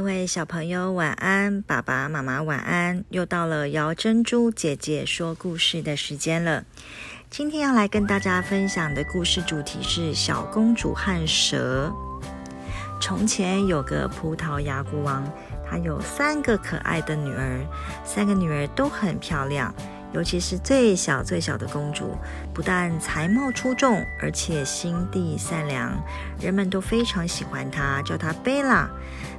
各位小朋友晚安，爸爸妈妈晚安。又到了姚珍珠姐姐说故事的时间了。今天要来跟大家分享的故事主题是小公主和蛇。从前有个葡萄牙国王，他有三个可爱的女儿，三个女儿都很漂亮，尤其是最小最小的公主，不但才貌出众，而且心地善良，人们都非常喜欢她，叫她贝拉。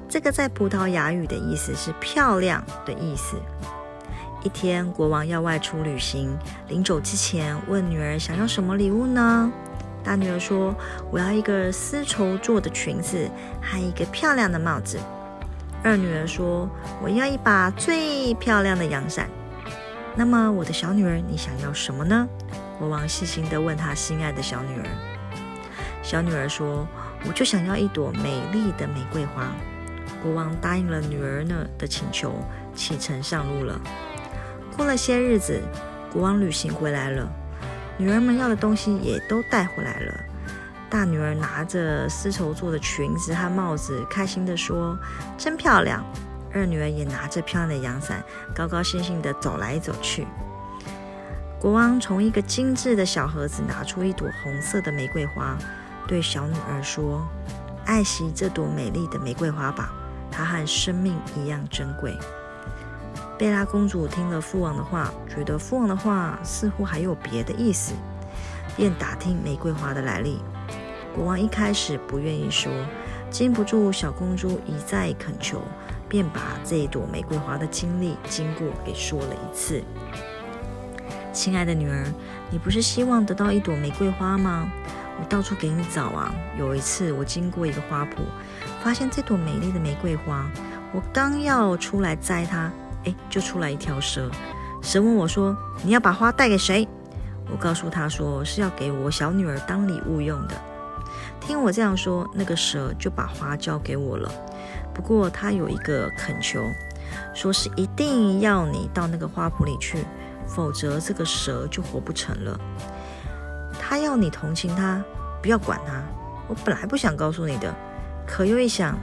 这个在葡萄牙语的意思是漂亮的意思。一天，国王要外出旅行，临走之前问女儿想要什么礼物呢？大女儿说：“我要一个丝绸做的裙子，还一个漂亮的帽子。”二女儿说：“我要一把最漂亮的阳伞。”那么，我的小女儿，你想要什么呢？国王细心地问他心爱的小女儿。小女儿说：“我就想要一朵美丽的玫瑰花。”国王答应了女儿呢的请求，启程上路了。过了些日子，国王旅行回来了，女儿们要的东西也都带回来了。大女儿拿着丝绸做的裙子和帽子，开心地说：“真漂亮！”二女儿也拿着漂亮的阳伞，高高兴兴地走来走去。国王从一个精致的小盒子拿出一朵红色的玫瑰花，对小女儿说：“爱惜这朵美丽的玫瑰花吧。”它和生命一样珍贵。贝拉公主听了父王的话，觉得父王的话似乎还有别的意思，便打听玫瑰花的来历。国王一开始不愿意说，禁不住小公主一再恳求，便把这一朵玫瑰花的经历经过给说了一次。亲爱的女儿，你不是希望得到一朵玫瑰花吗？我到处给你找啊！有一次，我经过一个花圃，发现这朵美丽的玫瑰花。我刚要出来摘它，哎，就出来一条蛇。蛇问我说：“你要把花带给谁？”我告诉他说：“是要给我小女儿当礼物用的。”听我这样说，那个蛇就把花交给我了。不过他有一个恳求，说是一定要你到那个花圃里去，否则这个蛇就活不成了。他要你同情他，不要管他。我本来不想告诉你的，可又一想，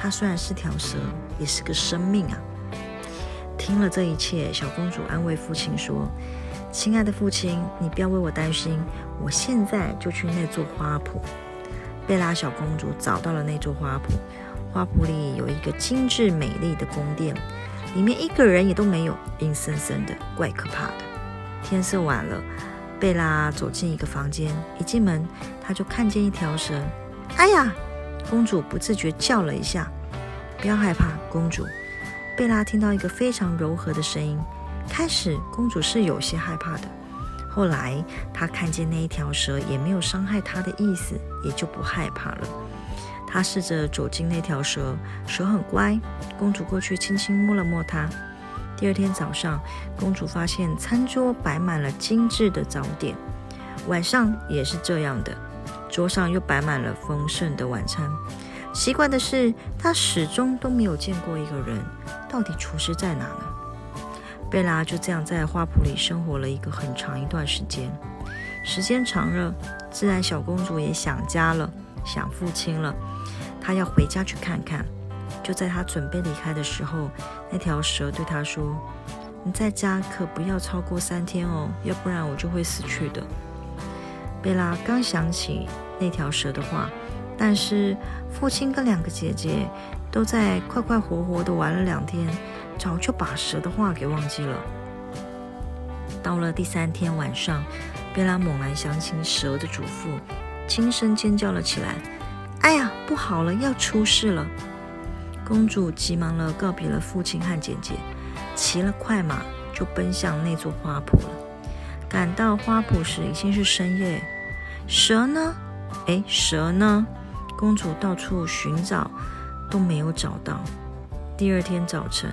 他虽然是条蛇，也是个生命啊。听了这一切，小公主安慰父亲说：“亲爱的父亲，你不要为我担心，我现在就去那座花圃。”贝拉小公主找到了那座花圃，花圃里有一个精致美丽的宫殿，里面一个人也都没有，阴森森的，怪可怕的。天色晚了。贝拉走进一个房间，一进门，她就看见一条蛇。哎呀！公主不自觉叫了一下。不要害怕，公主。贝拉听到一个非常柔和的声音。开始，公主是有些害怕的。后来，她看见那一条蛇也没有伤害她的意思，也就不害怕了。她试着走进那条蛇，蛇很乖。公主过去轻轻摸了摸它。第二天早上，公主发现餐桌摆满了精致的早点，晚上也是这样的，桌上又摆满了丰盛的晚餐。奇怪的是，她始终都没有见过一个人，到底厨师在哪呢？贝拉就这样在花圃里生活了一个很长一段时间。时间长了，自然小公主也想家了，想父亲了，她要回家去看看。就在她准备离开的时候，那条蛇对她说：“你在家可不要超过三天哦，要不然我就会死去的。”贝拉刚想起那条蛇的话，但是父亲跟两个姐姐都在快快活活的玩了两天，早就把蛇的话给忘记了。到了第三天晚上，贝拉猛然想起蛇的嘱咐，轻声尖叫了起来：“哎呀，不好了，要出事了！”公主急忙了告别了父亲和姐姐，骑了快马就奔向那座花圃了。赶到花圃时已经是深夜，蛇呢？哎，蛇呢？公主到处寻找都没有找到。第二天早晨，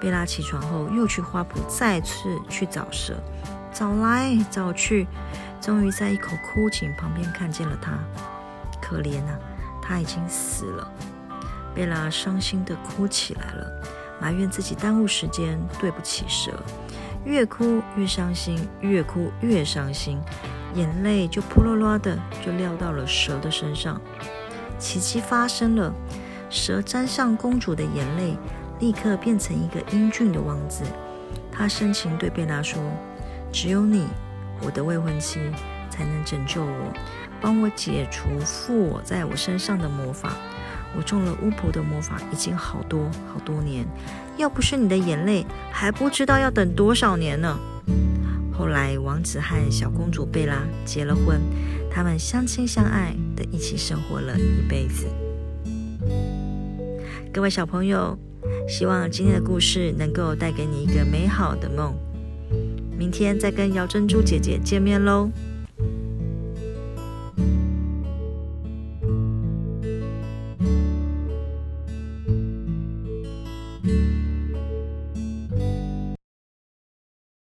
贝拉起床后又去花圃再次去找蛇，找来找去，终于在一口枯井旁边看见了它。可怜啊，它已经死了。贝拉伤心地哭起来了，埋怨自己耽误时间，对不起蛇。越哭越伤心，越哭越伤心，眼泪就扑啦啦的就掉到了蛇的身上。奇迹发生了，蛇沾上公主的眼泪，立刻变成一个英俊的王子。他深情对贝拉说：“只有你，我的未婚妻，才能拯救我，帮我解除附我在我身上的魔法。我中了巫婆的魔法已经好多好多年，要不是你的眼泪，还不知道要等多少年呢。”后来，王子和小公主贝拉结了婚，他们相亲相爱的一起生活了一辈子。各位小朋友。希望今天的故事能够带给你一个美好的梦。明天再跟姚珍珠姐姐见面喽。